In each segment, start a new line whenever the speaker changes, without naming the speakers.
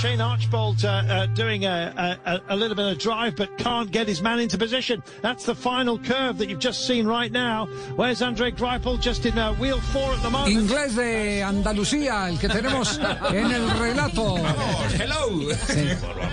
Shane Archbold uh, uh, doing a, a, a, little bit of drive, but can't get his man into position. That's the final curve that you've just seen right now. Where's Andre Greipel? Just in uh, wheel four at the moment.
Inglés de Andalucía, el que tenemos en el relato.
Hello.
Sí.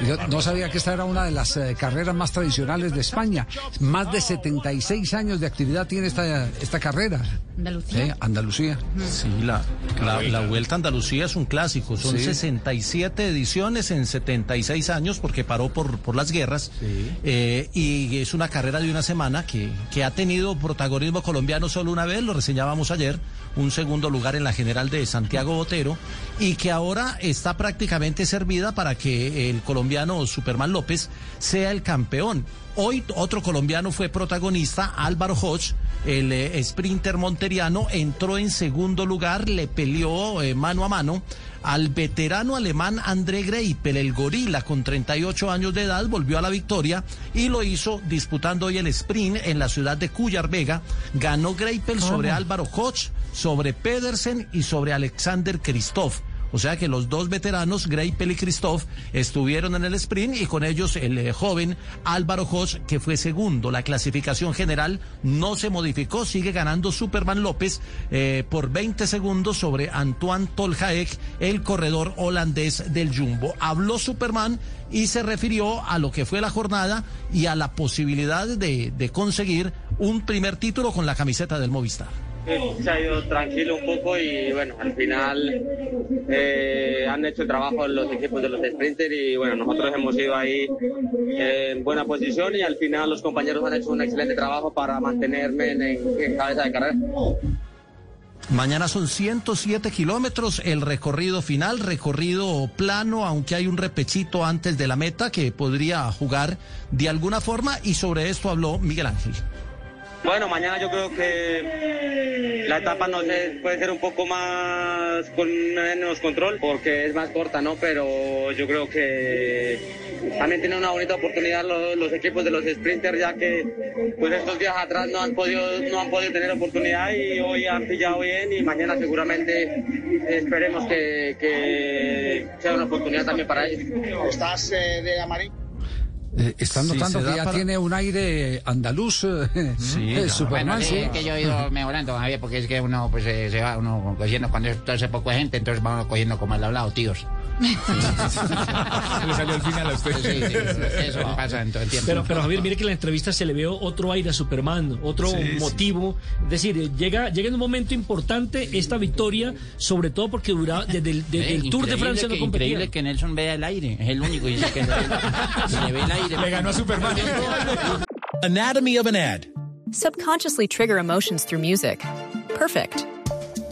Yo no sabía que esta era una de las eh, carreras más tradicionales de España. Más de 76 años de actividad tiene esta, esta carrera.
Andalucía.
Eh, Andalucía.
Sí, la, la, la Vuelta a Andalucía es un clásico. Son
Sí.
67 ediciones en 76 años porque paró por, por las guerras. Eh, y es una carrera de una semana que, que ha tenido protagonismo colombiano solo una vez, lo reseñábamos ayer, un segundo lugar en la general de Santiago Botero, y que ahora está prácticamente servida para que el colombiano Superman López sea el campeón. Hoy otro colombiano fue protagonista, Álvaro Hodge, el eh, sprinter monteriano, entró en segundo lugar, le peleó eh, mano a mano al veterano alemán André Greipel, el gorila con 38 años de edad, volvió a la victoria y lo hizo disputando hoy el sprint en la ciudad de Cuyar Vega. Ganó Greipel sobre Álvaro Hodge, sobre Pedersen y sobre Alexander Kristoff. O sea que los dos veteranos, Greipel y Christoph, estuvieron en el sprint y con ellos el eh, joven Álvaro Hodge, que fue segundo. La clasificación general no se modificó, sigue ganando Superman López eh, por 20 segundos sobre Antoine Toljaek, el corredor holandés del Jumbo. Habló Superman y se refirió a lo que fue la jornada y a la posibilidad de conseguir un primer título con la camiseta del Movistar.
Se ha ido tranquilo un poco y bueno, al final eh, han hecho el trabajo los equipos de los sprinters y bueno, nosotros hemos ido ahí en buena posición y al final los compañeros han hecho un excelente trabajo para mantenerme en, en cabeza de carrera.
Mañana son 107 kilómetros el recorrido final, recorrido plano, aunque hay un repechito antes de la meta que podría jugar de alguna forma y sobre esto habló Miguel Ángel.
Bueno, mañana yo creo que la etapa no sé, puede ser un poco más con menos control porque es más corta, ¿no? Pero yo creo que también tiene una bonita oportunidad los, equipos de los sprinters ya que pues estos días atrás no han podido no han podido tener oportunidad y hoy han pillado bien y mañana seguramente esperemos que, que sea una oportunidad también para ellos.
¿Estás eh, de amarillo?
Eh, están
Sí,
notando
se
que ya
para-
tiene un aire andaluz. eh,
Sí,
eh. Superman,
Bueno, sí,
sí.
es que yo he ido mejorando, Javier, porque es que uno pues eh, se va uno cogiendo cuando es todo ese poco de gente, entonces vamos cogiendo como al hablado, tíos.
Le salió al final a usted.
Sí, sí, eso pasa en todo el tiempo.
Pero, pero Javier, mire que en la entrevista se le veo otro aire a Superman, otro
Sí, sí.
motivo. Es decir, eh, llega, llega en un momento importante esta victoria, sobre todo porque duraba desde el, desde
Eh,
el Tour de Francia
que,
no competía.
Increíble que Nelson vea el aire, es el único y dice que se le ve el aire.
Le ganó a Superman.
Anatomy of an ad.
Subconsciously trigger emotions through music. Perfect.